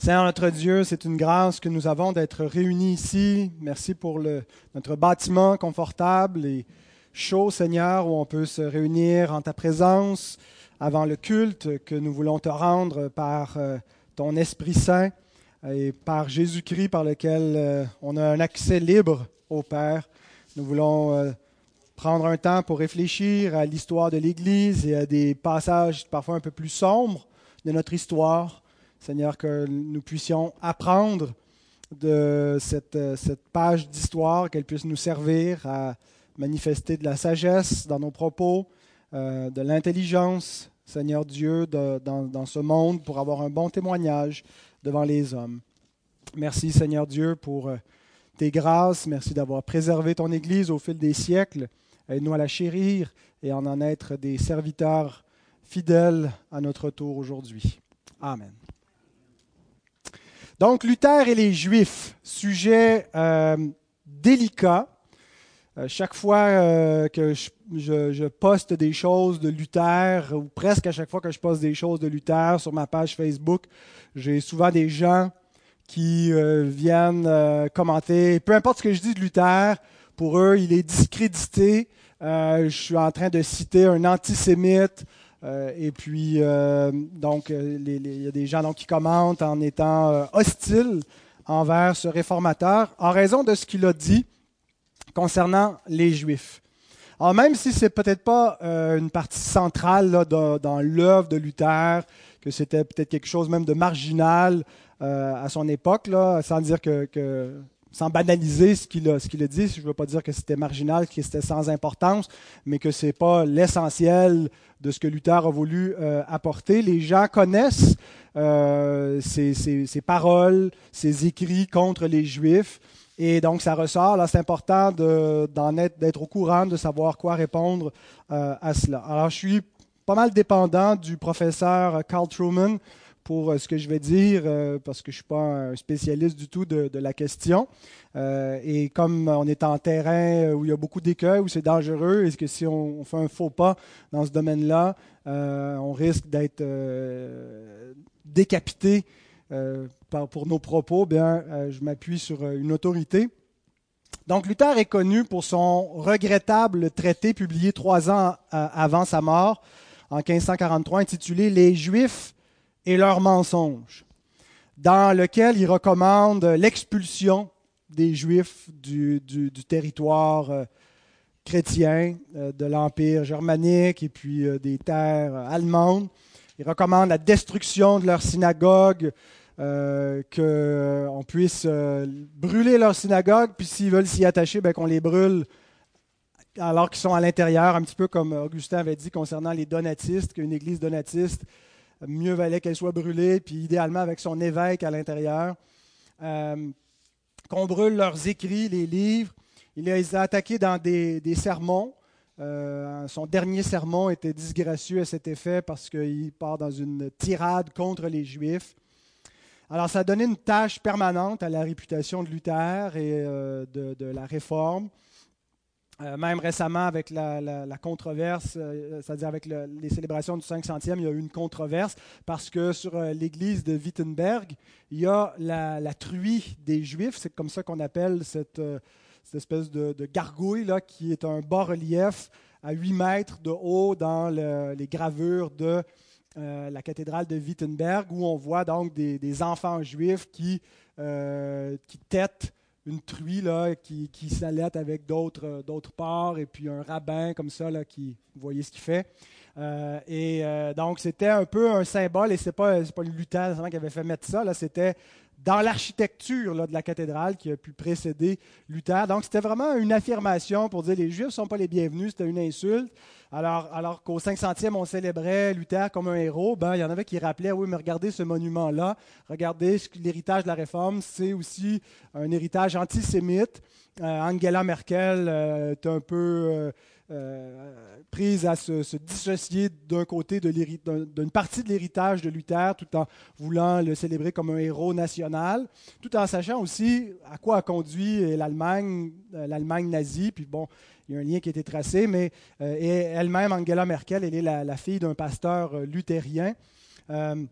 Seigneur notre Dieu, c'est une grâce que nous avons d'être réunis ici. Merci pour notre bâtiment confortable et chaud, Seigneur, où on peut se réunir en ta présence avant le culte que nous voulons te rendre par euh, ton Esprit Saint et par Jésus-Christ par lequel euh, on a un accès libre au Père. Nous voulons euh, prendre un temps pour réfléchir à l'histoire de l'Église et à des passages parfois un peu plus sombres de notre histoire. Seigneur, que nous puissions apprendre de cette, cette page d'histoire, qu'elle puisse nous servir à manifester de la sagesse dans nos propos, euh, de l'intelligence, Seigneur Dieu, dans, dans, ce monde pour avoir un bon témoignage devant les hommes. Merci, Seigneur Dieu, pour euh, tes grâces. Merci d'avoir préservé ton Église au fil des siècles. Aide-nous à la chérir et en en être des serviteurs fidèles à notre tour aujourd'hui. Amen. Donc, Luther et les Juifs, sujet euh, délicat. Euh, chaque fois euh, que je, poste des choses de Luther, ou presque à chaque fois que je poste des choses de Luther sur ma page Facebook, j'ai souvent des gens qui euh, viennent commenter. Peu importe ce que je dis de Luther, pour eux, il est discrédité. je suis en train de citer un antisémite. Euh, et puis, euh, donc, il y a des gens donc, qui commentent en étant euh, hostiles envers ce réformateur en raison de ce qu'il a dit concernant les Juifs. Alors, même si ce n'est peut-être pas une partie centrale dans, l'œuvre de Luther, que c'était peut-être quelque chose même de marginal à son époque, sans dire que sans banaliser ce qu'il a, dit. Je ne veux pas dire que c'était marginal, que c'était sans importance, mais que ce n'est pas l'essentiel de ce que Luther a voulu euh, apporter. Les gens connaissent euh, ses, paroles, ses écrits contre les Juifs. Et donc, ça ressort. Là, c'est important d'en être, au courant, de savoir quoi répondre euh, à cela. Alors, je suis pas mal dépendant du professeur Carl Truman pour euh, ce que je vais dire, euh, parce que je ne suis pas un spécialiste du tout de, la question. Euh, et comme on est en terrain où il y a beaucoup d'écueils, où c'est dangereux, est-ce que si on, on, fait un faux pas dans ce domaine-là, on risque d'être décapité pour nos propos, bien, je m'appuie sur une autorité. Donc Luther est connu pour son regrettable traité publié trois ans avant sa mort, en 1543, intitulé Les Juifs et leurs mensonges, dans lequel il recommande l'expulsion des Juifs du, du, territoire euh, chrétien, euh, de l'Empire germanique et puis euh, des terres allemandes. Il recommande la destruction de leurs synagogues, qu'on puisse brûler leurs synagogues, puis s'ils veulent s'y attacher, ben, qu'on les brûle alors qu'ils sont à l'intérieur, un petit peu comme Augustin avait dit concernant les donatistes, qu'une église donatiste mieux valait qu'elle soit brûlée, puis idéalement avec son évêque à l'intérieur. Euh, qu'on brûle leurs écrits, les livres. Il les a attaqués dans des, sermons. Euh, son dernier sermon était disgracieux à cet effet parce qu'il part dans une tirade contre les Juifs. Alors ça a donné une tâche permanente à la réputation de Luther et euh, de, la Réforme. Euh, même récemment, avec la, controverse, euh, c'est-à-dire avec le, les célébrations du 500e, il y a eu une controverse parce que sur euh, l'église de Wittenberg, il y a la, truie des Juifs, c'est comme ça qu'on appelle cette, euh, espèce de, gargouille là, qui est un bas-relief à 8 mètres de haut dans le, les gravures de euh, la cathédrale de Wittenberg, où on voit donc des, des enfants juifs qui, qui têtent une truie qui, qui s'allait avec d'autres, euh, d'autres porcs et puis un rabbin comme ça qui, vous voyez ce qu'il fait. Euh, et euh, donc, c'était un peu un symbole, et ce n'est pas, pas Luther qui avait fait mettre ça, là, c'était dans l'architecture de la cathédrale qui a pu précéder Luther. Donc, c'était vraiment une affirmation pour dire les Juifs ne sont pas les bienvenus, c'était une insulte. Alors, alors qu'au 500e, on célébrait Luther comme un héros, ben, il y en avait qui rappelaient, oui, mais regardez ce monument-là, regardez l'héritage de la Réforme, c'est aussi un héritage antisémite. Euh, Angela Merkel euh, est un peu... Euh, euh, prise à se, dissocier d'un côté d'une partie de l'héritage de Luther tout en voulant le célébrer comme un héros national, tout en sachant aussi à quoi a conduit l'Allemagne, euh, l'Allemagne nazie. Puis bon, il y a un lien qui a été tracé, mais euh, elle-même, Angela Merkel, elle est la, la fille d'un pasteur luthérien. Euh,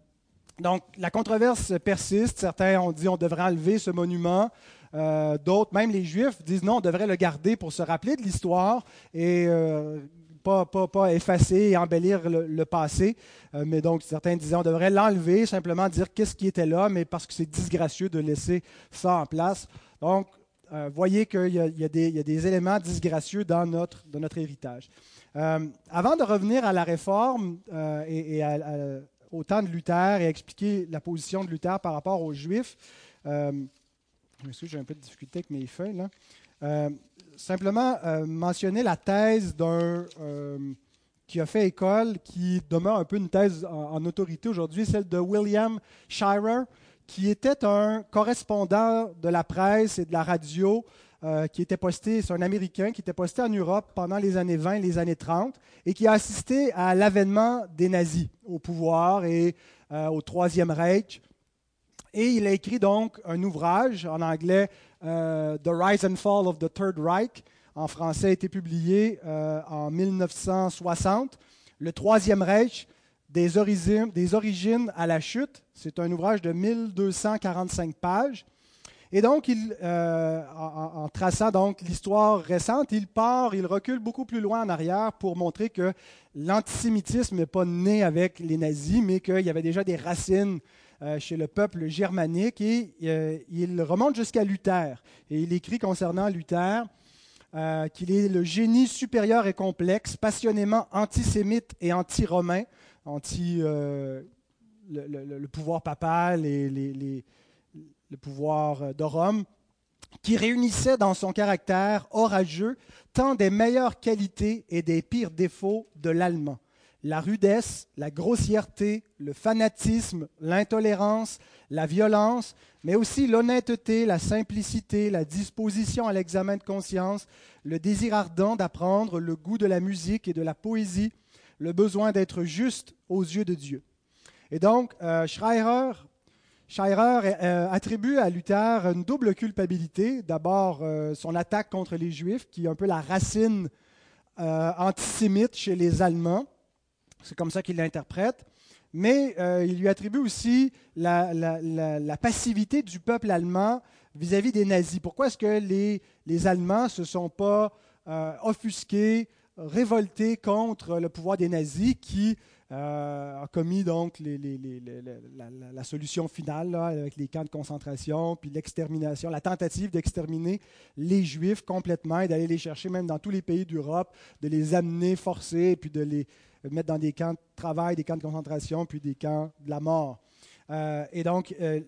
Donc, la controverse persiste. Certains ont dit on devrait enlever ce monument. Euh, d'autres, même les Juifs, disent non, on devrait le garder pour se rappeler de l'histoire et euh, pas, pas, effacer et embellir le, passé. Euh, mais donc, certains disaient on devrait l'enlever, simplement dire qu'est-ce qui était là, mais parce que c'est disgracieux de laisser ça en place. Donc, voyez qu'il y, a des éléments disgracieux dans notre, notre héritage. avant de revenir à la réforme et, au temps de Luther et expliquer la position de Luther par rapport aux Juifs, j'ai un peu de difficulté avec mes feuilles. Là. Euh, simplement euh, mentionner la thèse d'un euh, qui a fait école, qui demeure un peu une thèse en, autorité aujourd'hui, celle de William Shirer, qui était un correspondant de la presse et de la radio, qui était posté, c'est un Américain, qui était posté en Europe pendant les années 20 et les années 30, et qui a assisté à l'avènement des nazis au pouvoir et au Troisième Reich. Et il a écrit donc un ouvrage en anglais, euh, The Rise and Fall of the Third Reich. En français, a été publié euh, en 1960. Le Troisième Reich, des origines, à la chute. C'est un ouvrage de 1245 pages. Et donc, euh, en, en, traçant donc l'histoire récente, il part, il recule beaucoup plus loin en arrière pour montrer que l'antisémitisme n'est pas né avec les nazis, mais qu'il y avait déjà des racines chez le peuple germanique et euh, il remonte jusqu'à Luther. Et il écrit concernant Luther euh, qu'il est le génie supérieur et complexe, passionnément antisémite et anti-romain, anti, le, pouvoir papal et le pouvoir de Rome, qui réunissait dans son caractère orageux tant des meilleures qualités et des pires défauts de l'allemand la rudesse, la grossièreté, le fanatisme, l'intolérance, la violence, mais aussi l'honnêteté, la simplicité, la disposition à l'examen de conscience, le désir ardent d'apprendre, le goût de la musique et de la poésie, le besoin d'être juste aux yeux de Dieu. Et donc, euh, Schreier, euh, attribue à Luther une double culpabilité. D'abord, euh, son attaque contre les Juifs, qui est un peu la racine antisémite chez les Allemands. C'est comme ça qu'il l'interprète. Mais euh, il lui attribue aussi la, passivité du peuple allemand vis-à-vis des nazis. Pourquoi est-ce que les, les Allemands ne se sont pas euh, offusqués, révoltés contre le pouvoir des nazis qui euh, a commis donc la, solution finale avec les camps de concentration, puis l'extermination, la tentative d'exterminer les Juifs complètement et d'aller les chercher même dans tous les pays d'Europe, de les amener forcés, puis de les, mettre dans des camps de travail, des camps de concentration, puis des camps de la mort. Euh, et donc, euh,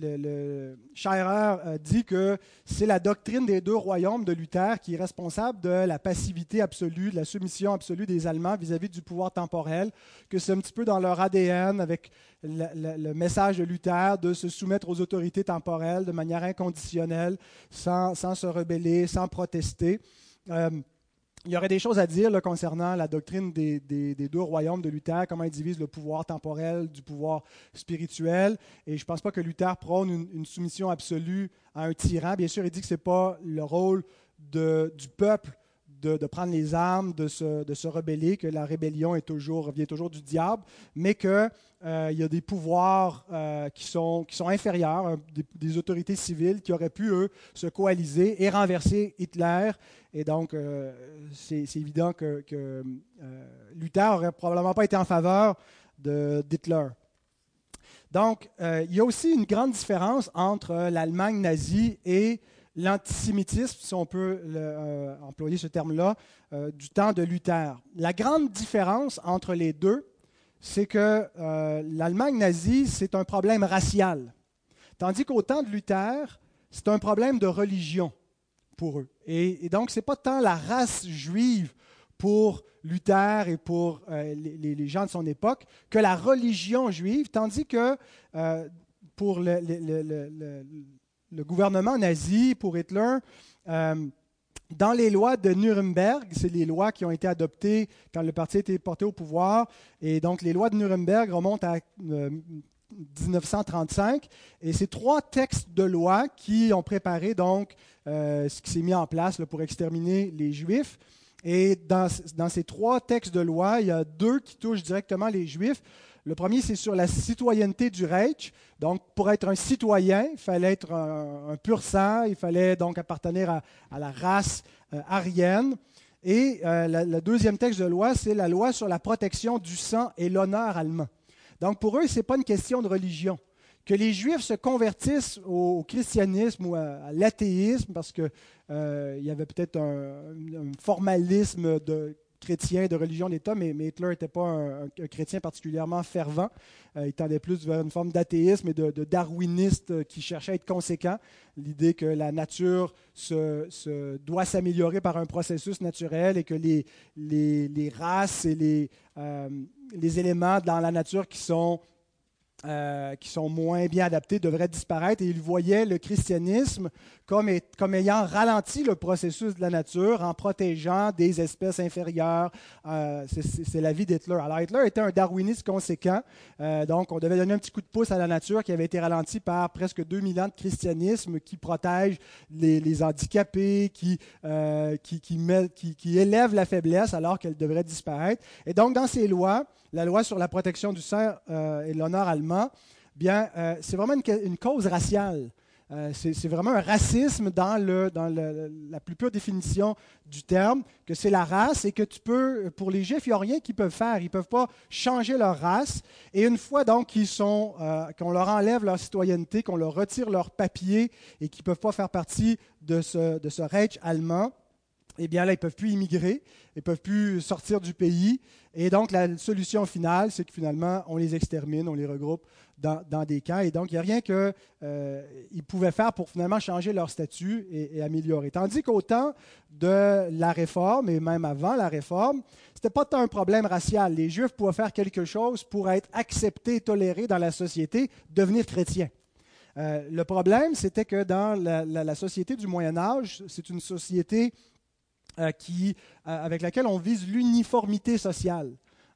le, Scherer euh, dit que c'est la doctrine des deux royaumes de Luther qui est responsable de la passivité absolue, de la soumission absolue des Allemands vis-à-vis du pouvoir temporel, que c'est un petit peu dans leur ADN avec le, message de Luther de se soumettre aux autorités temporelles de manière inconditionnelle, sans, sans se rebeller, sans protester il y aurait des choses à dire concernant la doctrine des, deux royaumes de Luther, comment il divise le pouvoir temporel du pouvoir spirituel. Et je ne pense pas que Luther prône une, soumission absolue à un tyran. Bien sûr, il dit que ce n'est pas le rôle du peuple de, prendre les armes, de se, de se, rebeller, que la rébellion est toujours, vient toujours du diable, mais qu'il euh, y a des pouvoirs euh, qui, sont, qui sont inférieurs, des, autorités civiles qui auraient pu, eux, se coaliser et renverser Hitler. Et donc, euh, c'est évident que, que Luther n'aurait probablement pas été en faveur d'Hitler. Donc, il y a aussi une grande différence entre l'Allemagne nazie et l'antisémitisme, si on peut euh, employer ce terme-là, euh, du temps de Luther. La grande différence entre les deux, c'est que euh, l'Allemagne nazie, c'est un problème racial, tandis qu'au temps de Luther, c'est un problème de religion pour eux. Et, donc, ce n'est pas tant la race juive pour Luther et pour les, gens de son époque que la religion juive, tandis que pour le, le gouvernement nazi pour Hitler, euh, dans les lois de Nuremberg, c'est les lois qui ont été adoptées quand le parti a été porté au pouvoir, et donc les lois de Nuremberg remontent à 1935, euh, et c'est trois textes de loi qui ont préparé donc euh, ce qui s'est mis en place pour exterminer les Juifs. Et dans, ces trois textes de loi, il y a deux qui touchent directement les Juifs. Le premier, c'est sur la citoyenneté du Reich. Donc, pour être un citoyen, il fallait être un, pur sang, il fallait donc appartenir à, la race euh, arienne. Et euh, le deuxième texte de loi, c'est la loi sur la protection du sang et l'honneur allemand. Donc, pour eux, ce n'est pas une question de religion que les Juifs se convertissent au, christianisme ou à, l'athéisme, parce qu'il euh, y avait peut-être un, formalisme de chrétien, de religion d'État, mais, Hitler n'était pas un, chrétien particulièrement fervent. Euh, il tendait plus vers une forme d'athéisme et de, darwiniste qui cherchait à être conséquent. L'idée que la nature se, doit s'améliorer par un processus naturel et que les, races et euh, les éléments dans la nature qui sont euh, qui sont moins bien adaptés devraient disparaître et il voyait le christianisme comme, ayant ralenti le processus de la nature en protégeant des espèces inférieures. Euh, c'est la vie d'Hitler. Alors Hitler était un darwiniste conséquent, euh, donc on devait donner un petit coup de pouce à la nature qui avait été ralentie par presque 2000 ans de christianisme qui protège les, handicapés, qui, qui, qui élève la faiblesse alors qu'elle devrait disparaître. Et donc dans ces lois, la loi sur la protection du sang euh, et l'honneur allemand, bien, euh, c'est vraiment une, cause raciale. Euh, c'est vraiment un racisme dans, la plus pure définition du terme, que c'est la race et que tu peux, pour les Juifs, il n'y a rien qu'ils peuvent faire. Ils ne peuvent pas changer leur race. Et une fois donc sont, qu'on leur enlève leur citoyenneté, qu'on leur retire leur papier et qu'ils ne peuvent pas faire partie de ce Reich allemand, eh bien là, ils ne peuvent plus immigrer, ils ne peuvent plus sortir du pays. Et donc, la solution finale, c'est que finalement, on les extermine, on les regroupe dans, des camps. Et donc, il n'y a rien qu'ils euh, pouvaient faire pour finalement changer leur statut et, améliorer. Tandis qu'au temps de la réforme, et même avant la réforme, ce n'était pas tant un problème racial. Les Juifs pouvaient faire quelque chose pour être acceptés, tolérés dans la société, devenir chrétiens. Euh, le problème, c'était que dans la société du Moyen Âge, c'est une société euh, qui, euh, avec laquelle on vise l'uniformité sociale.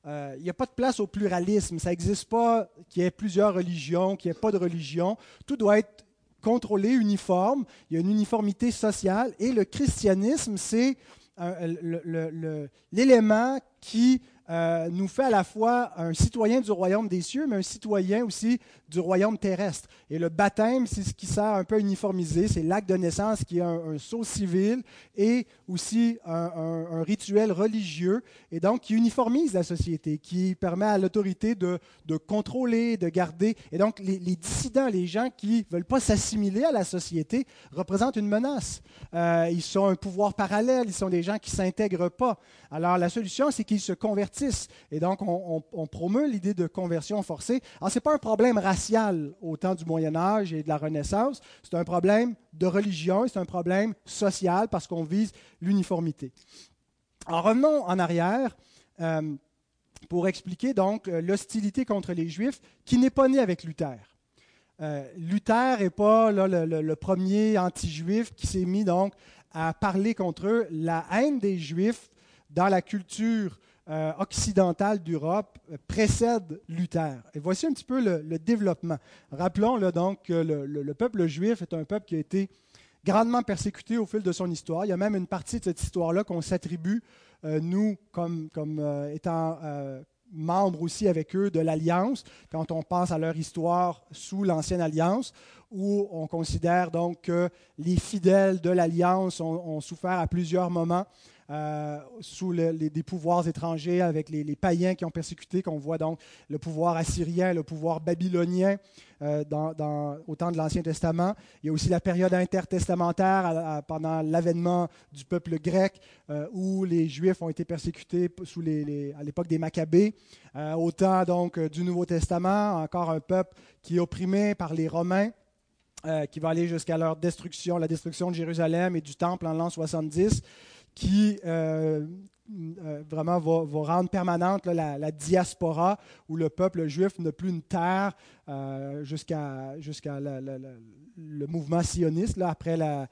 Euh, il n'y a pas de place au pluralisme. Ça n'existe pas qu'il y ait plusieurs religions, qu'il n'y ait pas de religion. Tout doit être contrôlé, uniforme. Il y a une uniformité sociale. Et le christianisme, c'est l'élément qui nous fait à la fois un citoyen du royaume des cieux, mais un citoyen aussi du royaume terrestre. Et le baptême, c'est ce qui sert un peu à uniformiser, c'est l'acte de naissance qui est un, saut civil et aussi un, rituel religieux, et donc qui uniformise la société, qui permet à l'autorité de, contrôler, de garder. Et donc les, dissidents, les gens qui ne veulent pas s'assimiler à la société, représentent une menace. Euh, ils sont un pouvoir parallèle, ils sont des gens qui ne s'intègrent pas. Alors la solution, c'est qu'ils se convertissent et donc, on, promeut l'idée de conversion forcée. Alors, ce n'est pas un problème au temps du Moyen Âge et de la Renaissance, c'est un problème de religion, c'est un problème social parce qu'on vise l'uniformité. En revenons en arrière. Euh, pour expliquer donc euh, l'hostilité contre les Juifs qui n'est pas née avec Luther. Euh, Luther n'est pas le, le, premier anti-juif qui s'est mis donc à parler contre eux. La haine des Juifs dans la culture euh, occidentale d'Europe euh, précède Luther. Et voici un petit peu le, développement. Rappelons le, donc que le, peuple juif est un peuple qui a été grandement persécuté au fil de son histoire. Il y a même une partie de cette histoire-là qu'on s'attribue, euh, nous, comme, comme étant membres aussi avec eux de l'Alliance, quand on pense à leur histoire sous l'Ancienne Alliance, où on considère donc que les fidèles de l'Alliance ont souffert à plusieurs moments euh, sous les, des pouvoirs étrangers, avec les, païens qui ont persécuté, qu'on voit donc le pouvoir assyrien, le pouvoir babylonien euh, dans, au temps de l'Ancien Testament. Il y a aussi la période intertestamentaire pendant l'avènement du peuple grec, euh, où les Juifs ont été persécutés sous les, à l'époque des Maccabées. au temps donc du Nouveau Testament, encore un peuple qui est opprimé par les Romains. qui va aller jusqu'à leur destruction, la destruction de Jérusalem et du Temple en l'an 70 qui euh, euh, vraiment va, rendre permanente la, diaspora, où le peuple juif n'a plus une terre euh, jusqu'à le mouvement sioniste, là, après la,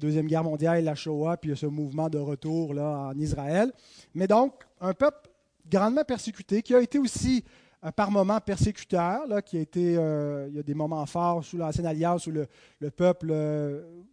Deuxième Guerre mondiale, la Shoah, puis ce mouvement de retour là, en Israël. Mais donc, un peuple grandement persécuté, qui a été aussi par moments persécuteur, là, qui a été, il y a des moments forts sous l'Ancienne Alliance où le, le peuple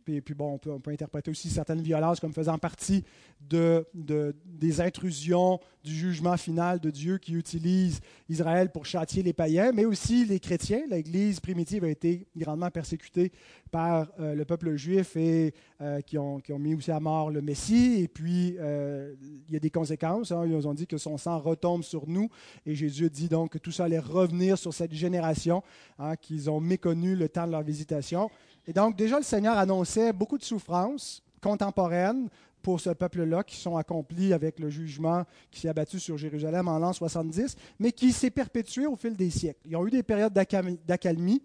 Et puis bon, on peut, interpréter aussi certaines violences comme faisant partie de, de, des intrusions du jugement final de Dieu qui utilise Israël pour châtier les païens, mais aussi les chrétiens. L'Église primitive a été grandement persécutée par euh, le peuple juif et euh, qui, ont, mis aussi à mort le Messie. Et puis, euh, il y a des conséquences. Hein. Ils ont dit que son sang retombe sur nous. Et Jésus dit donc que tout ça allait revenir sur cette génération hein, qu'ils ont méconnu le temps de leur visitation. Et donc, déjà, le Seigneur annonçait beaucoup de souffrances contemporaines pour ce peuple-là, qui sont accomplis avec le jugement qui s'est abattu sur Jérusalem en l'an 70, mais qui s'est perpétué au fil des siècles. Ils ont eu des périodes d'accalmie,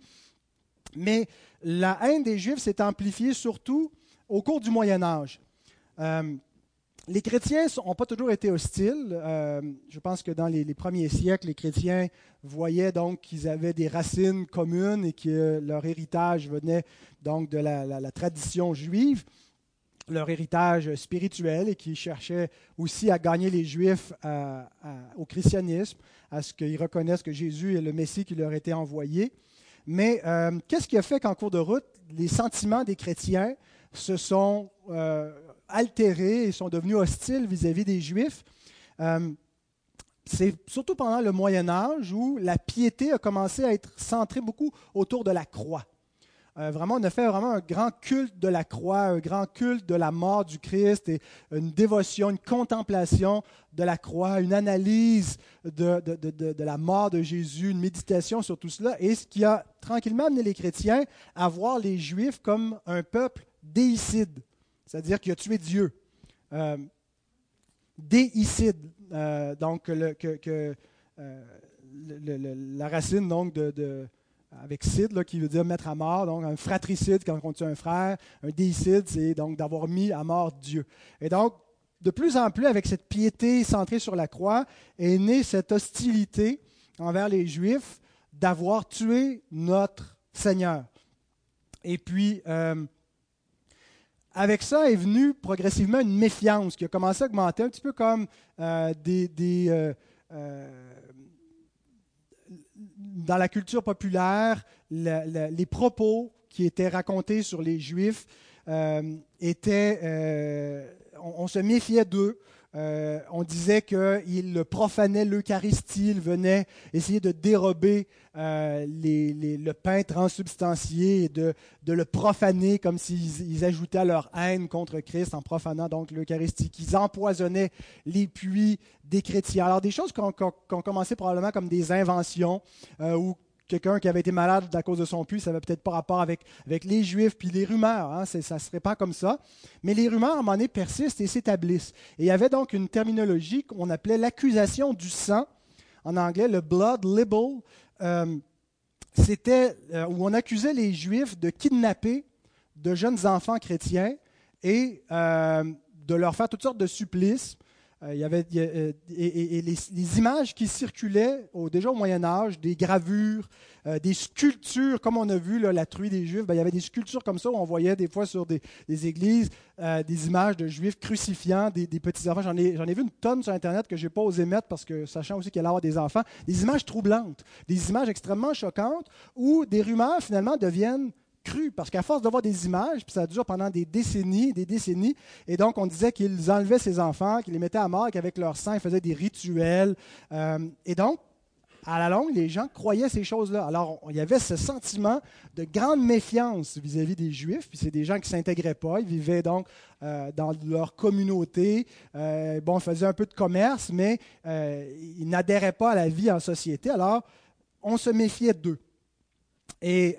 mais la haine des Juifs s'est amplifiée surtout au cours du Moyen Âge. Euh, les chrétiens n'ont pas toujours été hostiles. Euh, je pense que dans les, premiers siècles, les chrétiens voyaient donc qu'ils avaient des racines communes et que leur héritage venait donc de la, tradition juive, leur héritage spirituel, et qu'ils cherchaient aussi à gagner les Juifs au christianisme, à ce qu'ils reconnaissent que Jésus est le Messie qui leur était envoyé. Mais euh, qu'est-ce qui a fait qu'en cours de route, les sentiments des chrétiens se sont euh, altérés et sont devenus hostiles vis-à-vis des Juifs. Euh, c'est surtout pendant le Moyen Âge où la piété a commencé à être centrée beaucoup autour de la croix. Euh, vraiment, on a fait vraiment un grand culte de la croix, un grand culte de la mort du Christ et une dévotion, une contemplation de la croix, une analyse de, de la mort de Jésus, une méditation sur tout cela, et ce qui a tranquillement amené les chrétiens à voir les Juifs comme un peuple déicide c'est-à-dire qu'il a tué Dieu. Euh, déicide, euh, donc que, euh, la racine donc de, avec cide, qui veut dire mettre à mort, donc un fratricide quand on tue un frère, un déicide, c'est donc d'avoir mis à mort Dieu. Et donc, de plus en plus, avec cette piété centrée sur la croix, est née cette hostilité envers les Juifs d'avoir tué notre Seigneur. Et puis, avec ça est venue progressivement une méfiance qui a commencé à augmenter, un petit peu comme euh, des, euh, euh, dans la culture populaire, les propos qui étaient racontés sur les Juifs étaient, on, se méfiait d'eux. Euh, on disait qu'il profanait l'Eucharistie, il venait essayer de dérober euh, le pain transubstantié et de, le profaner comme s'ils ajoutaient leur haine contre Christ en profanant donc l'Eucharistie, qu'ils empoisonnaient les puits des chrétiens. Alors des choses qui ont, commencé probablement comme des inventions euh, ou quelqu'un qui avait été malade à cause de son puits, ça n'avait peut-être pas rapport avec, avec les Juifs, puis les rumeurs, hein, ça ne serait pas comme ça. Mais les rumeurs, à un moment donné, persistent et s'établissent. Et il y avait donc une terminologie qu'on appelait l'accusation du sang, en anglais, le blood libel. Euh, c'était euh, où on accusait les Juifs de kidnapper de jeunes enfants chrétiens et euh, de leur faire toutes sortes de supplices il y avait, euh, et, les, images qui circulaient au, déjà au Moyen Âge, des gravures, euh, des sculptures, comme on a vu la truie des Juifs, ben, il y avait des sculptures comme ça où on voyait des fois sur des, églises des images de Juifs crucifiant des, petits enfants. J'en ai, vu une tonne sur Internet que je n'ai pas osé mettre parce que sachant aussi qu'il allait avoir des enfants, des images troublantes, des images extrêmement choquantes où des rumeurs finalement deviennent parce qu'à force de voir des images, puis ça dure pendant des décennies, des décennies, et donc on disait qu'ils enlevaient ces enfants, qu'ils les mettaient à mort, qu'avec leur sang, ils faisaient des rituels. Euh, et donc, à la longue, les gens croyaient ces choses-là. Alors, il y avait ce sentiment de grande méfiance vis-à-vis des Juifs, puis c'est des gens qui ne s'intégraient pas, ils vivaient donc euh, dans leur communauté, euh, bon, ils faisaient un peu de commerce, mais ils n'adhéraient pas à la vie en société. Alors, on se méfiait d'eux. Et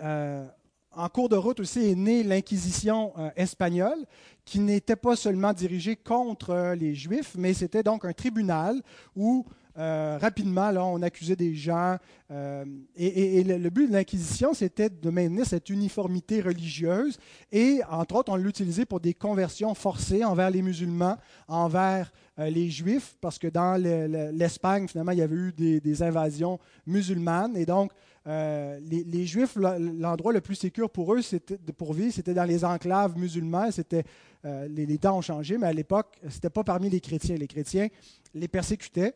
en cours de route aussi est née l'Inquisition euh, espagnole, qui n'était pas seulement dirigée contre euh, les Juifs, mais c'était donc un tribunal où euh, rapidement, on accusait des gens. et, le, but de l'Inquisition, c'était de maintenir cette uniformité religieuse. Et, entre autres, on l'utilisait pour des conversions forcées envers les musulmans, envers les Juifs, parce que dans l'Espagne, finalement, il y avait eu des, des invasions musulmanes. Et donc, euh, les, Juifs, l'endroit le plus sécur pour eux, pour vivre, c'était dans les enclaves musulmans. C'était, euh, les, temps ont changé, mais à l'époque, ce n'était pas parmi les chrétiens. Les chrétiens les persécutaient.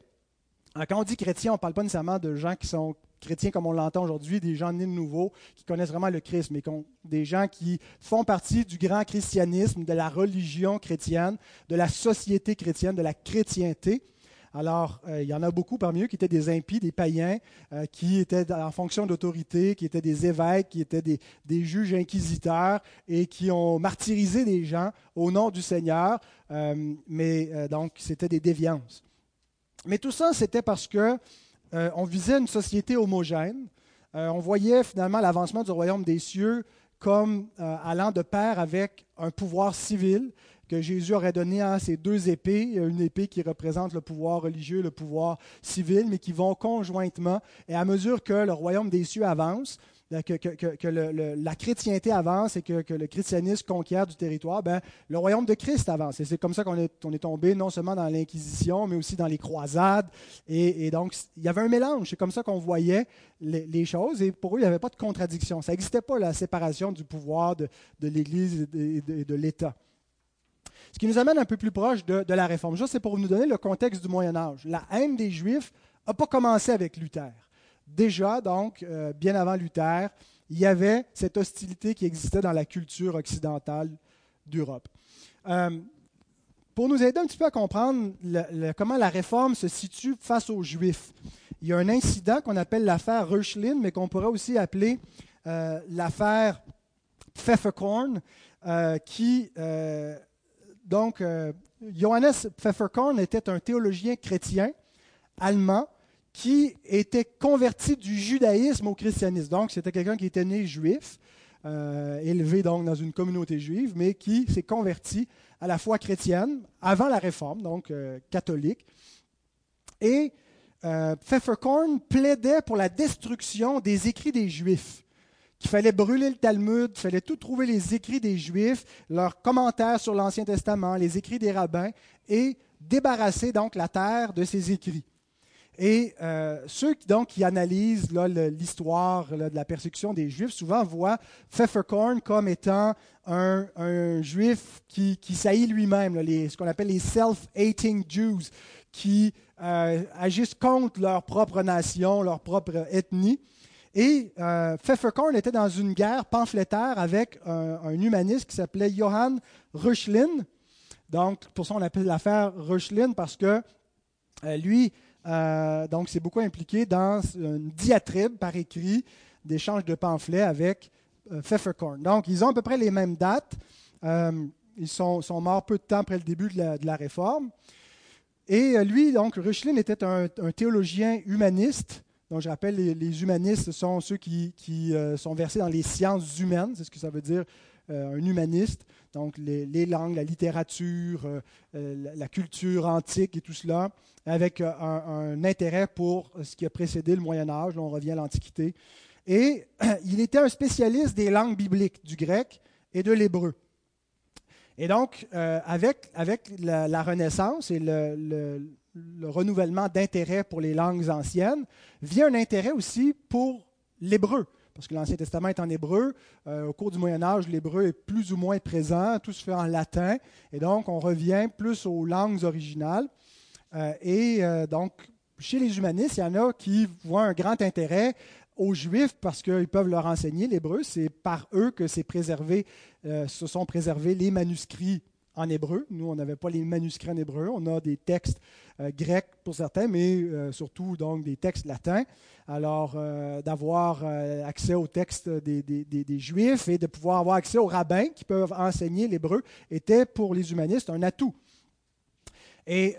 quand on dit chrétiens, on ne parle pas nécessairement de gens qui sont chrétiens comme on l'entend aujourd'hui, des gens nés de nouveau, qui connaissent vraiment le Christ, mais des gens qui font partie du grand christianisme, de la religion chrétienne, de la société chrétienne, de la chrétienté. Alors, euh, il y en a beaucoup parmi eux qui étaient des impies, des païens, euh, qui étaient en fonction d'autorité, qui étaient des évêques, qui étaient des, juges inquisiteurs et qui ont martyrisé des gens au nom du Seigneur. Euh, mais donc, c'était des déviances. Mais tout ça, c'était parce que on visait une société homogène. on voyait finalement l'avancement du royaume des cieux comme allant de pair avec un pouvoir civil que Jésus aurait donné à ces deux épées, une épée qui représente le pouvoir religieux, le pouvoir civil, mais qui vont conjointement. Et à mesure que le royaume des cieux avance, euh, que, la chrétienté avance et que, le christianisme conquiert du territoire, ben, le royaume de Christ avance. Et c'est comme ça qu'on est, est, tombé non seulement dans l'Inquisition, mais aussi dans les croisades. Et, donc, il y avait un mélange. C'est comme ça qu'on voyait les, choses. Et pour eux, il n'y avait pas de contradiction. Ça n'existait pas la séparation du pouvoir de, l'Église et de l'État. Ce qui nous amène un peu plus proche de, la réforme. Juste, c'est pour nous donner le contexte du Moyen Âge. La haine des Juifs n'a pas commencé avec Luther. Déjà, donc, euh, bien avant Luther, il y avait cette hostilité qui existait dans la culture occidentale d'Europe. Euh, pour nous aider un petit peu à comprendre comment la réforme se situe face aux Juifs, il y a un incident qu'on appelle l'affaire Reuchlin, mais qu'on pourrait aussi appeler euh, l'affaire Pfefferkorn, qui donc, euh, Johannes Pfefferkorn était un théologien chrétien allemand qui était converti du judaïsme au christianisme. Donc, c'était quelqu'un qui était né juif, euh, élevé donc dans une communauté juive, mais qui s'est converti à la foi chrétienne avant la réforme, donc euh, catholique. Et Pfefferkorn plaidait pour la destruction des écrits des juifs qu'il fallait brûler le Talmud, il fallait tout trouver les écrits des Juifs, leurs commentaires sur l'Ancien Testament, les écrits des rabbins, et débarrasser donc la terre de ces écrits. Et euh, ceux qui, donc, qui analysent l'histoire de la persécution des Juifs souvent voient Pfefferkorn comme étant un, Juif qui, qui saillit lui-même, ce qu'on appelle les self-hating Jews, qui euh, agissent contre leur propre nation, leur propre ethnie. Et euh, Pfefferkorn était dans une guerre pamphlétaire avec un, humaniste qui s'appelait Johann Reuchlin. Donc, pour ça, on appelle l'affaire Reuchlin parce que euh, lui, euh, donc, s'est beaucoup impliqué dans une diatribe par écrit d'échange de pamphlets avec Pfefferkorn. Donc, ils ont à peu près les mêmes dates. ils sont, morts peu de temps après le début de la, réforme. Et lui, donc, Reuchlin était un théologien humaniste donc, je rappelle, les, humanistes sont ceux qui, euh, sont versés dans les sciences humaines, c'est ce que ça veut dire euh, un humaniste. Donc, les, langues, la littérature, euh, la, culture antique et tout cela, avec un, intérêt pour ce qui a précédé le Moyen Âge. Là, on revient à l'Antiquité. Et il était un spécialiste des langues bibliques, du grec et de l'hébreu. Et donc, avec, avec la, Renaissance et le le renouvellement d'intérêt pour les langues anciennes, vient un intérêt aussi pour l'hébreu. Parce que l'Ancien Testament est en hébreu. Euh, au cours du Moyen Âge, l'hébreu est plus ou moins présent. Tout se fait en latin. Et donc, on revient plus aux langues originales. Euh, et euh, donc, chez les humanistes, il y en a qui voient un grand intérêt aux Juifs parce qu'ils peuvent leur enseigner l'hébreu. C'est par eux que c'est préservé, se sont préservés les manuscrits en hébreu. Nous, on n'avait pas les manuscrits en hébreu. On a des textes euh, grecs pour certains, mais euh, surtout donc des textes latins. Alors, euh, d'avoir accès aux textes des, Juifs et de pouvoir avoir accès aux rabbins qui peuvent enseigner l'hébreu était pour les humanistes un atout. Et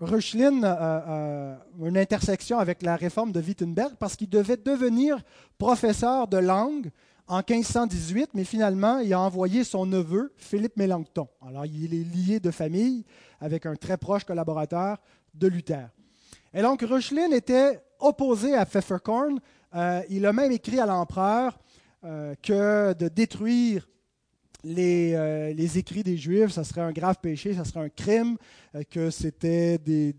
Reuchlin a une intersection avec la réforme de Wittenberg parce qu'il devait devenir professeur de langue en 1518, mais finalement, il a envoyé son neveu, Philippe Mélenchon. Alors, il est lié de famille avec un très proche collaborateur de Luther. Et donc, Reuchlin était opposé à Pfefferkorn. Euh, il a même écrit à l'empereur euh, que de détruire euh, les, écrits des Juifs, ça serait un grave péché, ça serait un crime, euh, que c'était des,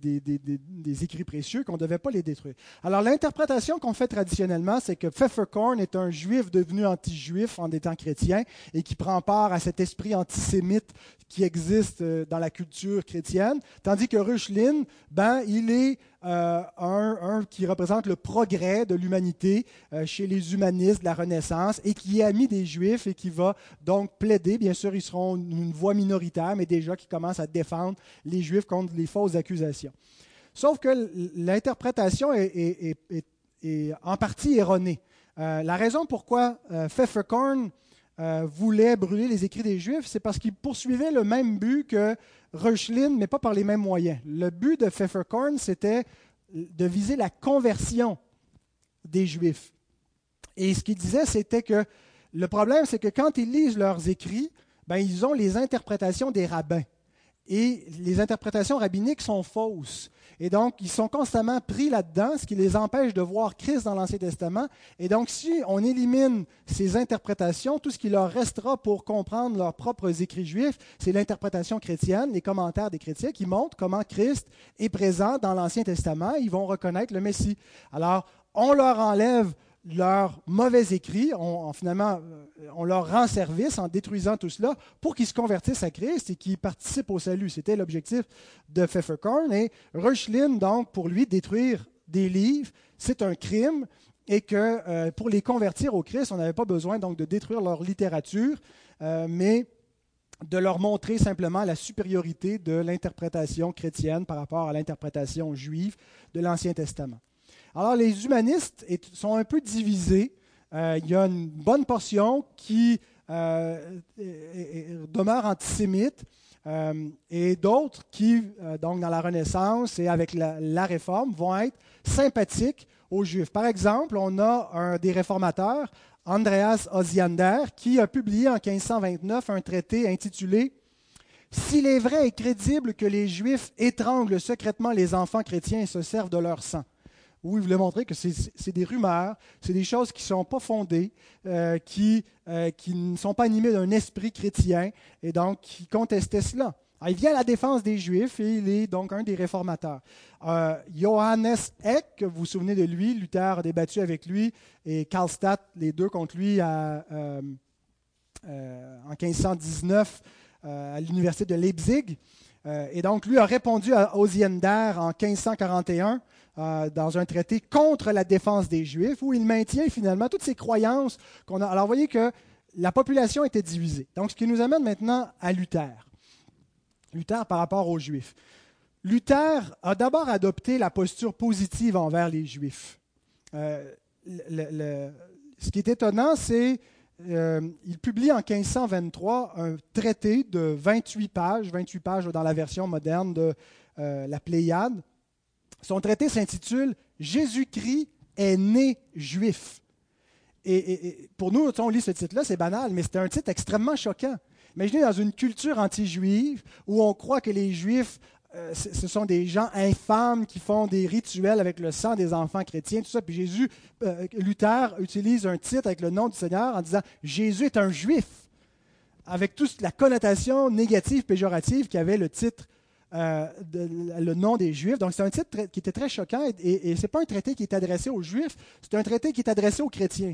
écrits précieux, qu'on ne devait pas les détruire. Alors l'interprétation qu'on fait traditionnellement, c'est que Pfefferkorn est un juif devenu anti-juif en étant chrétien et qui prend part à cet esprit antisémite qui existe euh, dans la culture chrétienne, tandis que Reuchlin, ben, il est euh, un, qui représente le progrès de l'humanité euh, chez les humanistes de la Renaissance et qui est ami des Juifs et qui va donc plaider. Bien sûr, ils seront une voix minoritaire, mais déjà qui commence à défendre les Juifs contre les fausses accusations. Sauf que l'interprétation est, en partie erronée. Euh, la raison pourquoi Pfefferkorn voulait brûler les écrits des Juifs, c'est parce qu'il poursuivait le même but que Reuchlin, mais pas par les mêmes moyens. Le but de Pfefferkorn, c'était de viser la conversion des Juifs. Et ce qu'il disait, c'était que le problème, c'est que quand ils lisent leurs écrits, ben, ils ont les interprétations des rabbins. Et les interprétations rabbiniques sont fausses. Et donc, ils sont constamment pris là-dedans, ce qui les empêche de voir Christ dans l'Ancien Testament. Et donc, si on élimine ces interprétations, tout ce qui leur restera pour comprendre leurs propres écrits juifs, c'est l'interprétation chrétienne, les commentaires des chrétiens qui montrent comment Christ est présent dans l'Ancien Testament. Ils vont reconnaître le Messie. Alors, on leur enlève leurs mauvais écrits, on, finalement, euh, on leur rend service en détruisant tout cela pour qu'ils se convertissent à Christ et qu'ils participent au salut. C'était l'objectif de Pfefferkorn. Et Reuchlin, donc, pour lui, détruire des livres, c'est un crime et que euh, pour les convertir au Christ, on n'avait pas besoin donc de détruire leur littérature, euh, mais de leur montrer simplement la supériorité de l'interprétation chrétienne par rapport à l'interprétation juive de l'Ancien Testament. Alors, les humanistes sont un peu divisés. Euh, il y a une bonne portion qui euh, demeure antisémite euh, et d'autres qui, donc dans la Renaissance et avec la, Réforme, vont être sympathiques aux Juifs. Par exemple, on a un des réformateurs, Andreas Osiander, qui a publié en 1529 un traité intitulé S'il est vrai et crédible que les Juifs étranglent secrètement les enfants chrétiens et se servent de leur sang où il voulait montrer que c'est des rumeurs, c'est des choses qui ne sont pas fondées, euh, qui, euh, qui ne sont pas animées d'un esprit chrétien, et donc qui contestait cela. il vient à la défense des Juifs et il est donc un des réformateurs. Euh, Johannes Eck, vous vous souvenez de lui, Luther a débattu avec lui, et Karlstadt, les deux contre lui en 1519 à l'université de Leipzig. et donc, lui a répondu à Osiender en 1541 euh, dans un traité contre la défense des Juifs, où il maintient finalement toutes ces croyances qu'on a. Alors, vous voyez que la population était divisée. Donc, ce qui nous amène maintenant à Luther. Luther par rapport aux Juifs. Luther a d'abord adopté la posture positive envers les Juifs. Euh, ce qui est étonnant, c'est euh, il publie en 1523 un traité de 28 pages, 28 pages dans la version moderne de la Pléiade, son traité s'intitule Jésus-Christ est né juif. Et, pour nous, on lit ce titre-là, c'est banal, mais c'est un titre extrêmement choquant. Imaginez dans une culture anti-juive où on croit que les juifs, euh, ce sont des gens infâmes qui font des rituels avec le sang des enfants chrétiens, tout ça. Puis Jésus, euh, Luther utilise un titre avec le nom du Seigneur en disant Jésus est un juif, avec toute la connotation négative, péjorative qu'avait le titre euh, le nom des Juifs. Donc c'est un titre qui était très choquant et, et ce n'est pas un traité qui est adressé aux Juifs, c'est un traité qui est adressé aux chrétiens,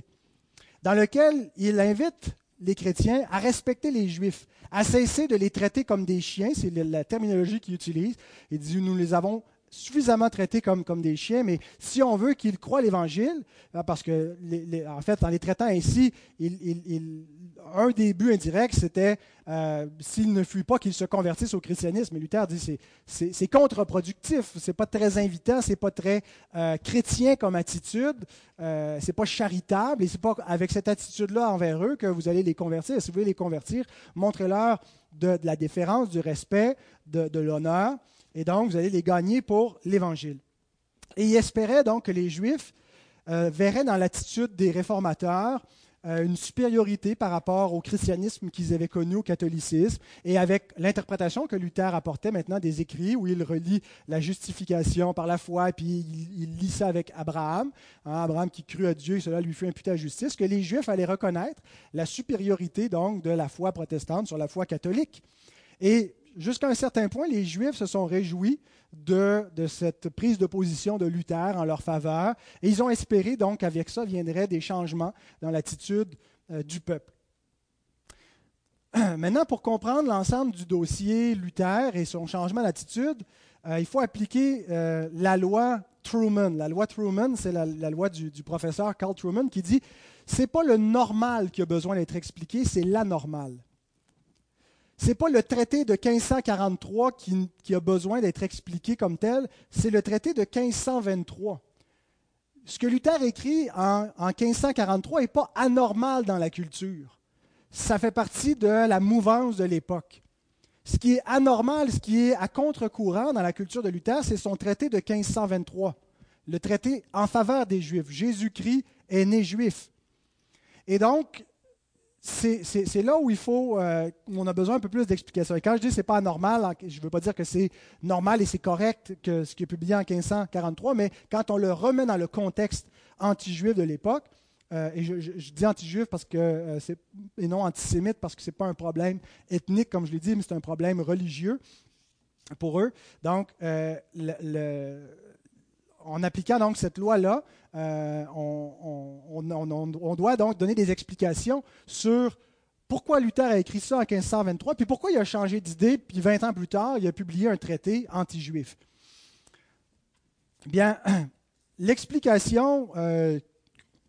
dans lequel il invite les chrétiens à respecter les Juifs, à cesser de les traiter comme des chiens, c'est la terminologie qu'il utilise. Il dit, nous les avons suffisamment traités comme, des chiens, mais si on veut qu'ils croient l'Évangile, hein, parce que, en fait, en les traitant ainsi, un des buts indirects, c'était, euh, s'ils ne fuient pas, qu'ils se convertissent au christianisme. Mais Luther dit c'est, c'est, contre-productif, c'est pas très invitant, c'est pas très euh, chrétien comme attitude, euh, c'est pas charitable, et c'est pas avec cette attitude-là envers eux que vous allez les convertir. Si vous voulez les convertir, montrez-leur de, la déférence, du respect, de l'honneur. Et donc, vous allez les gagner pour l'Évangile. Et il espérait donc que les Juifs euh, verraient dans l'attitude des réformateurs euh, une supériorité par rapport au christianisme qu'ils avaient connu, au catholicisme, et avec l'interprétation que Luther apportait maintenant des écrits, où il relie la justification par la foi, et puis il, lit ça avec Abraham, hein, Abraham qui crut à Dieu, et cela lui fut imputé à justice, que les Juifs allaient reconnaître la supériorité donc de la foi protestante sur la foi catholique. Et jusqu'à un certain point, les Juifs se sont réjouis de, cette prise de position de Luther en leur faveur, et ils ont espéré donc qu'avec ça viendraient des changements dans l'attitude euh, du peuple. Maintenant, pour comprendre l'ensemble du dossier Luther et son changement d'attitude, euh, il faut appliquer euh, la loi Truman. La loi Truman, c'est la, loi du, professeur Carl Truman qui dit c'est pas le normal qui a besoin d'être expliqué, c'est l'anormal. C'est pas le traité de 1543 qui, qui a besoin d'être expliqué comme tel, c'est le traité de 1523. Ce que Luther écrit en, en 1543 n'est pas anormal dans la culture. Ça fait partie de la mouvance de l'époque. Ce qui est anormal, ce qui est à contre-courant dans la culture de Luther, c'est son traité de 1523, le traité en faveur des Juifs. Jésus-Christ est né juif. Et donc, c'est là où il faut, euh, on a besoin un peu plus d'explications. Et quand je dis que ce n'est pas anormal, je ne veux pas dire que c'est normal et c'est correct que ce qui est publié en 1543, mais quand on le remet dans le contexte anti-juif de l'époque, euh, et je, dis anti-juif parce que euh, c'est et non antisémite parce que ce n'est pas un problème ethnique, comme je l'ai dit, mais c'est un problème religieux pour eux. Donc, euh, en appliquant donc cette loi-là, on, doit donc donner des explications sur pourquoi Luther a écrit ça en 1523, puis pourquoi il a changé d'idée, puis 20 ans plus tard, il a publié un traité anti-juif. Bien, l'explication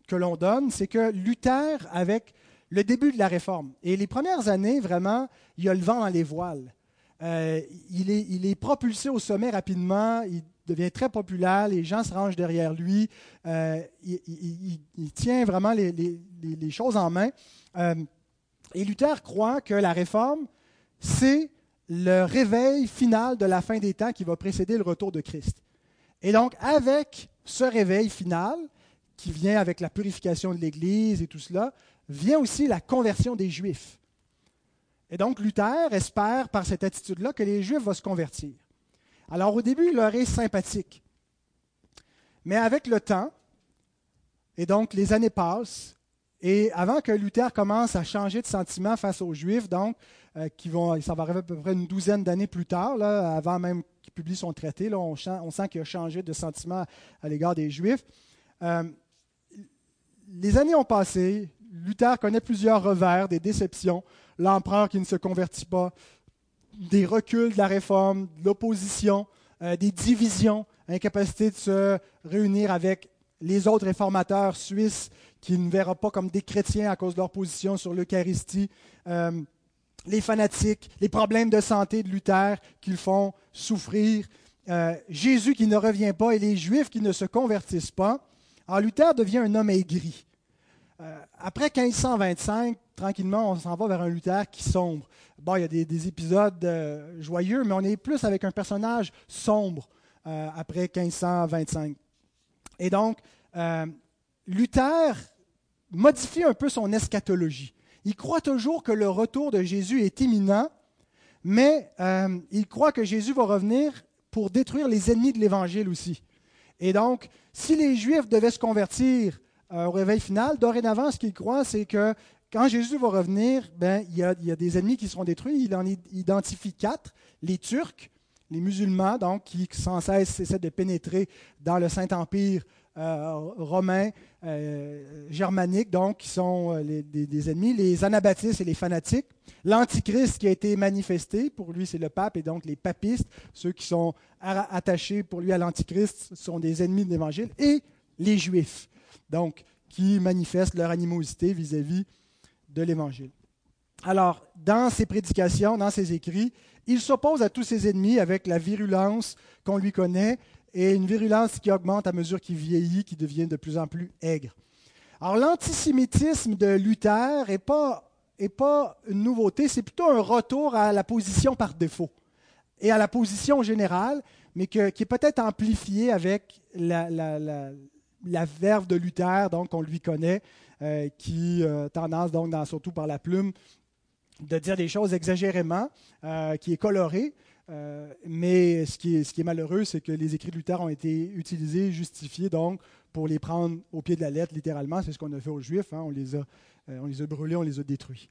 que l'on donne, c'est que Luther, avec le début de la réforme, et les premières années, vraiment, il a le vent dans les voiles. Euh, il, est, il, est, propulsé au sommet rapidement, il devient très populaire, les gens se rangent derrière lui, euh, il, tient vraiment les, choses en main. Euh, et Luther croit que la réforme, c'est le réveil final de la fin des temps qui va précéder le retour de Christ. Et donc, avec ce réveil final, qui vient avec la purification de l'Église et tout cela, vient aussi la conversion des Juifs. Et donc Luther espère par cette attitude-là que les Juifs vont se convertir. Alors au début, il leur est sympathique. Mais avec le temps, et donc les années passent, et avant que Luther commence à changer de sentiment face aux Juifs, donc, euh, qui vont, ça va arriver à peu près une douzaine d'années plus tard, là, avant même qu'il publie son traité, là, on, sent qu'il a changé de sentiment à l'égard des Juifs. Euh, les années ont passé, Luther connaît plusieurs revers, des déceptions, l'empereur qui ne se convertit pas, des reculs de la réforme, de l'opposition, euh, des divisions, incapacité de se réunir avec les autres réformateurs suisses qui ne verront pas comme des chrétiens à cause de leur position sur l'Eucharistie, euh, les fanatiques, les problèmes de santé de Luther qui le font souffrir, euh, Jésus qui ne revient pas et les Juifs qui ne se convertissent pas. Alors Luther devient un homme aigri. Euh, après 1525, tranquillement, on s'en va vers un Luther qui sombre. Bon, il y a des, épisodes euh, joyeux, mais on est plus avec un personnage sombre euh, après 1525. Et donc, Luther modifie un peu son eschatologie. Il croit toujours que le retour de Jésus est imminent, mais il croit que Jésus va revenir pour détruire les ennemis de l'Évangile aussi. Et donc, si les Juifs devaient se convertir euh, au réveil final, dorénavant, ce qu'il croit, c'est que quand Jésus va revenir, ben, il, y a, des ennemis qui seront détruits. Il en identifie quatre. Les Turcs, les musulmans, donc, qui sans cesse essaient de pénétrer dans le Saint-Empire euh, romain, euh, germanique, donc, qui sont des, ennemis, les anabaptistes et les fanatiques, l'Antichrist qui a été manifesté, pour lui c'est le pape, et donc les papistes, ceux qui sont attachés pour lui à l'Antichrist, sont des ennemis de l'Évangile, et les Juifs donc qui manifestent leur animosité vis-à-vis de l'Évangile. Alors, dans ses prédications, dans ses écrits, il s'oppose à tous ses ennemis avec la virulence qu'on lui connaît et une virulence qui augmente à mesure qu'il vieillit, qui devient de plus en plus aigre. Alors, l'antisémitisme de Luther n'est pas, une nouveauté, c'est plutôt un retour à la position par défaut et à la position générale, mais qui est peut-être amplifié avec la verve de Luther, donc on lui connaît, euh, qui euh, tendance, donc, dans, surtout par la plume, de dire des choses exagérément, euh, qui est coloré. mais ce qui, est, malheureux, c'est que les écrits de Luther ont été utilisés, justifiés, donc, pour les prendre au pied de la lettre, littéralement. C'est ce qu'on a fait aux Juifs. Hein. on, les a, on les a brûlés, on les a détruits.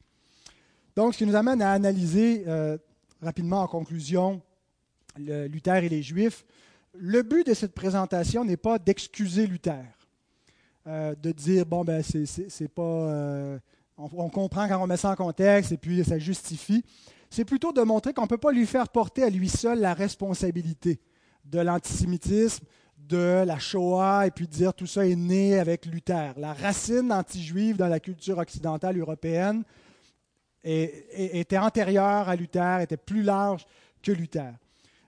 Donc, ce qui nous amène à analyser rapidement en conclusion Luther et les Juifs le but de cette présentation n'est pas d'excuser Luther, euh, de dire, bon, ben, c'est pas. Euh, on, comprend quand on met ça en contexte et puis ça justifie. C'est plutôt de montrer qu'on ne peut pas lui faire porter à lui seul la responsabilité de l'antisémitisme, de la Shoah, et puis dire tout ça est né avec Luther. La racine anti-juive dans la culture occidentale européenne était antérieure à Luther, était plus large que Luther.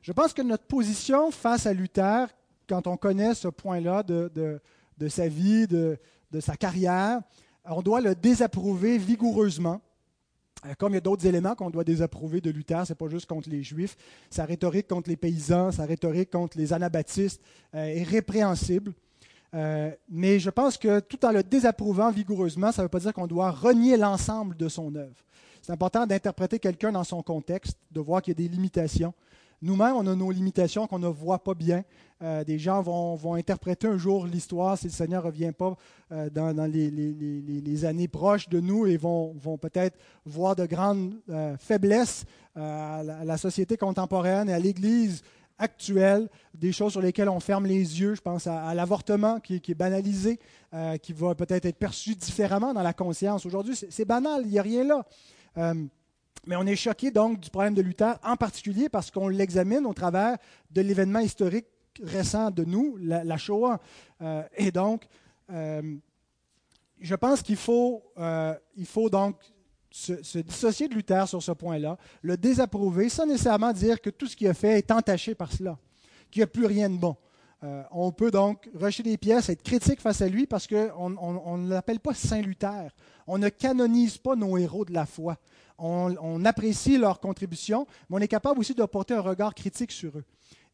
Je pense que notre position face à Luther, quand on connaît ce point-là de, de, sa vie, de, sa carrière, on doit le désapprouver vigoureusement. Euh, comme il y a d'autres éléments qu'on doit désapprouver de Luther, ce n'est pas juste contre les Juifs. Sa rhétorique contre les paysans, sa rhétorique contre les anabaptistes euh, est répréhensible. Euh, mais je pense que tout en le désapprouvant vigoureusement, ça ne veut pas dire qu'on doit renier l'ensemble de son œuvre. C'est important d'interpréter quelqu'un dans son contexte, de voir qu'il y a des limitations. Nous-mêmes, on a nos limitations qu'on ne voit pas bien. Euh, des gens vont, interpréter un jour l'histoire si le Seigneur ne revient pas euh, dans, les, années proches de nous et vont, peut-être voir de grandes euh, faiblesses à la, société contemporaine et à l'Église actuelle, des choses sur lesquelles on ferme les yeux. Je pense à, l'avortement qui, qui, est banalisé, qui va peut-être être perçu différemment dans la conscience. Aujourd'hui, c'est banal, il n'y a rien là. Mais on est choqué donc du problème de Luther, en particulier parce qu'on l'examine au travers de l'événement historique récent de nous, la, Shoah. Euh, et donc, euh, je pense qu'il faut, euh, il faut donc se, dissocier de Luther sur ce point-là, le désapprouver, sans nécessairement dire que tout ce qu'il a fait est entaché par cela, qu'il n'y a plus rien de bon. on peut donc rejeter des pièces, être critique face à lui parce qu'on ne l'appelle pas Saint Luther. On ne canonise pas nos héros de la foi on, apprécie leur contribution, mais on est capable aussi de porter un regard critique sur eux.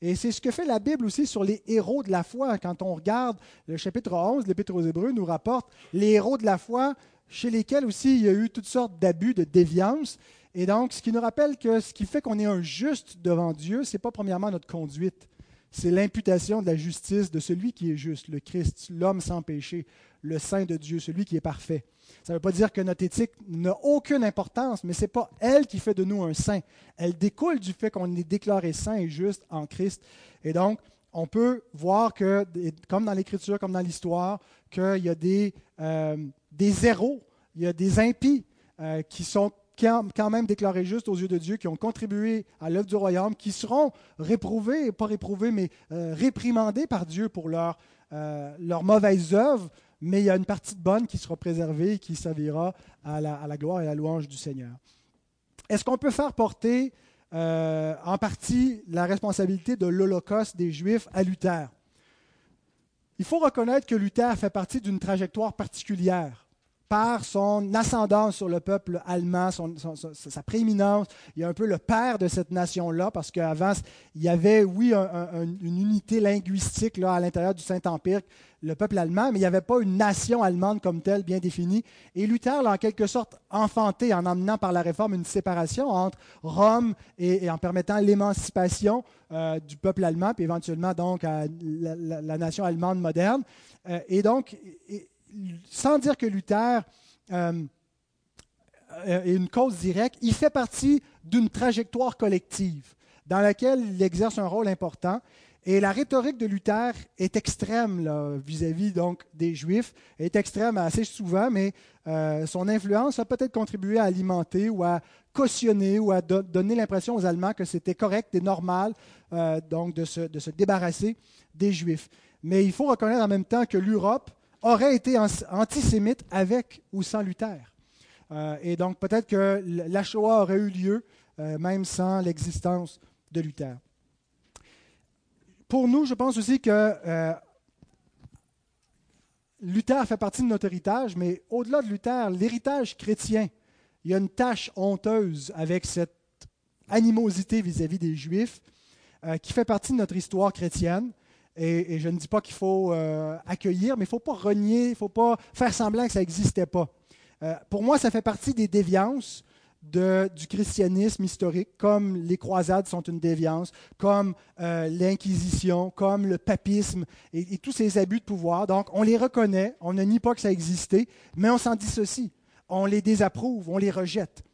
Et c'est ce que fait la Bible aussi sur les héros de la foi. Quand on regarde le chapitre 11, l'Épître aux Hébreux nous rapporte les héros de la foi chez lesquels aussi il y a eu toutes sortes d'abus, de déviance. Et donc, ce qui nous rappelle que ce qui fait qu'on est un juste devant Dieu, ce n'est pas premièrement notre conduite, c'est l'imputation de la justice de celui qui est juste, le Christ, l'homme sans péché, le Saint de Dieu, celui qui est parfait. Ça ne veut pas dire que notre éthique n'a aucune importance, mais ce n'est pas elle qui fait de nous un saint. Elle découle du fait qu'on est déclaré saint et juste en Christ. Et donc, on peut voir que, comme dans l'Écriture, comme dans l'histoire, qu'il y a des, euh, des héros, il y a des impies euh, qui sont quand même déclarés justes aux yeux de Dieu, qui ont contribué à l'œuvre du royaume, qui seront réprouvés, pas réprouvés, mais euh, réprimandés par Dieu pour leur, leur mauvaise œuvre, mais il y a une partie de bonne qui sera préservée et qui servira à la, gloire et à la louange du Seigneur. Est-ce qu'on peut faire porter euh, en partie la responsabilité de l'Holocauste des Juifs à Luther? Il faut reconnaître que Luther fait partie d'une trajectoire particulière par son ascendance sur le peuple allemand, sa prééminence. Il est un peu le père de cette nation-là, parce qu'avant, il y avait, oui, une unité linguistique là, à l'intérieur du Saint-Empire, le peuple allemand, mais il n'y avait pas une nation allemande comme telle bien définie. Et Luther l'a en quelque sorte enfanté en emmenant par la réforme une séparation entre Rome et, en permettant l'émancipation euh, du peuple allemand, puis éventuellement donc à la, nation allemande moderne. Euh, et donc, sans dire que Luther euh, est une cause directe, il fait partie d'une trajectoire collective dans laquelle il exerce un rôle important. Et la rhétorique de Luther est extrême vis-à-vis donc des Juifs, est extrême assez souvent, mais euh, son influence a peut-être contribué à alimenter ou à cautionner ou à donner l'impression aux Allemands que c'était correct et normal euh, donc de se, de se débarrasser des Juifs. Mais il faut reconnaître en même temps que l'Europe aurait été antisémite avec ou sans Luther. Euh, et donc peut-être que la Shoah aurait eu lieu euh, même sans l'existence de Luther. Pour nous, je pense aussi que euh, Luther fait partie de notre héritage, mais au-delà de Luther, l'héritage chrétien, il y a une tâche honteuse avec cette animosité vis-à-vis des Juifs qui fait partie de notre histoire chrétienne. Et, je ne dis pas qu'il faut euh, accueillir, mais il ne faut pas renier, il ne faut pas faire semblant que ça n'existait pas. Euh, pour moi, ça fait partie des déviances du christianisme historique, comme les croisades sont une déviance, comme euh, l'Inquisition, comme le papisme et, tous ces abus de pouvoir. Donc, on les reconnaît, on ne nie pas que ça existait, mais on s'en dissocie, on les désapprouve, on les rejette.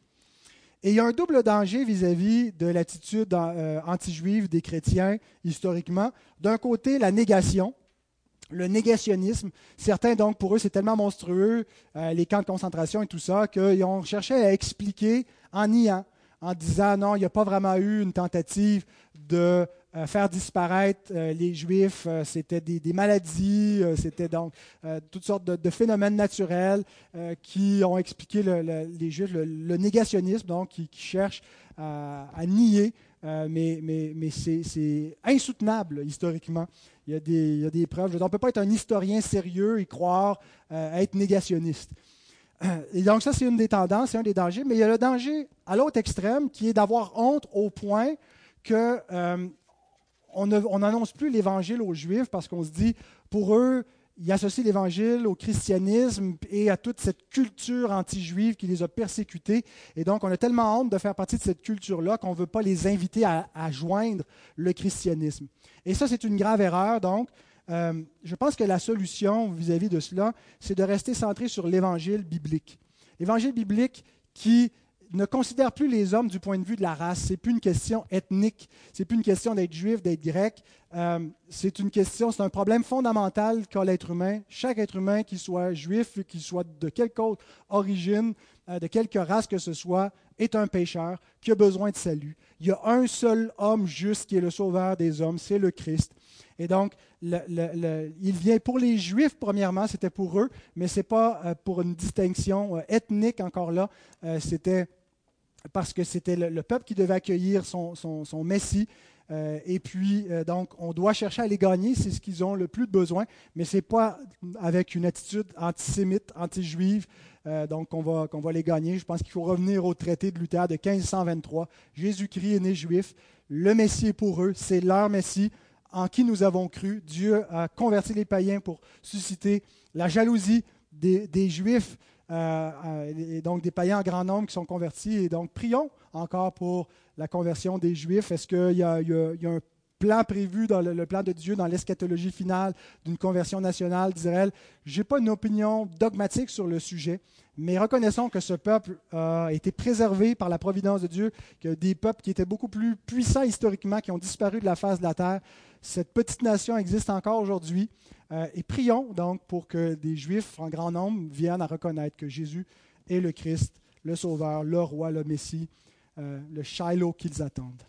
Et il y a un double danger vis-à-vis de l'attitude euh, anti-juive des chrétiens historiquement. D'un côté, la négation, le négationnisme. Certains, donc, pour eux, c'est tellement monstrueux, euh, les camps de concentration et tout ça, qu'ils ont cherché à expliquer en niant, en disant non, il n'y a pas vraiment eu une tentative de faire disparaître les Juifs. c'était des, maladies, c'était donc toutes sortes de, phénomènes naturels qui ont expliqué les Juifs, le, négationnisme, donc qui, cherche à, nier, mais, mais, mais c'est insoutenable historiquement. Il y, a des, il y a des preuves. On ne peut pas être un historien sérieux et croire être négationniste. Et donc ça, c'est une des tendances, c'est un des dangers. Mais il y a le danger à l'autre extrême qui est d'avoir honte au point que euh, on n'annonce plus l'Évangile aux Juifs parce qu'on se dit, pour eux, ils associent l'Évangile au christianisme et à toute cette culture anti-juive qui les a persécutés. Et donc, on a tellement honte de faire partie de cette culture-là qu'on ne veut pas les inviter à, joindre le christianisme. Et ça, c'est une grave erreur. Donc, euh, je pense que la solution vis-à-vis de cela, c'est de rester centré sur l'évangile biblique. L'évangile biblique qui ne considère plus les hommes du point de vue de la race. C'est plus une question ethnique. C'est plus une question d'être juif, d'être grec. Euh, c'est une question, c'est un problème fondamental qu'a l'être humain. Chaque être humain, qu'il soit juif, qu'il soit de quelque autre origine, euh, de quelque race que ce soit, est un pécheur qui a besoin de salut. Il y a un seul homme juste qui est le sauveur des hommes, c'est le Christ. Et donc, il vient pour les Juifs, premièrement, c'était pour eux, mais ce n'est pas euh, pour une distinction euh, ethnique encore là, c'était parce que c'était le, peuple qui devait accueillir son, Messie. et puis, donc, on doit chercher à les gagner, c'est ce qu'ils ont le plus besoin, mais ce n'est pas avec une attitude antisémite, anti-juive, donc qu'on va, les gagner. Je pense qu'il faut revenir au traité de Luther de 1523. Jésus-Christ est né juif, le Messie est pour eux, c'est leur Messie en qui nous avons cru. Dieu a converti les païens pour susciter la jalousie des, Juifs, euh, euh, et donc des païens en grand nombre qui sont convertis. Et donc, prions encore pour la conversion des Juifs. Est-ce qu'il y, a un plan prévu dans le, plan de Dieu, dans l'eschatologie finale d'une conversion nationale d'Israël? Je n'ai pas une opinion dogmatique sur le sujet, mais reconnaissons que ce peuple a été préservé par la providence de Dieu, que des peuples qui étaient beaucoup plus puissants historiquement, qui ont disparu de la face de la terre, cette petite nation existe encore aujourd'hui. Euh, et prions donc pour que des Juifs en grand nombre viennent à reconnaître que Jésus est le Christ, le Sauveur, le Roi, le Messie, euh, le Shiloh qu'ils attendent.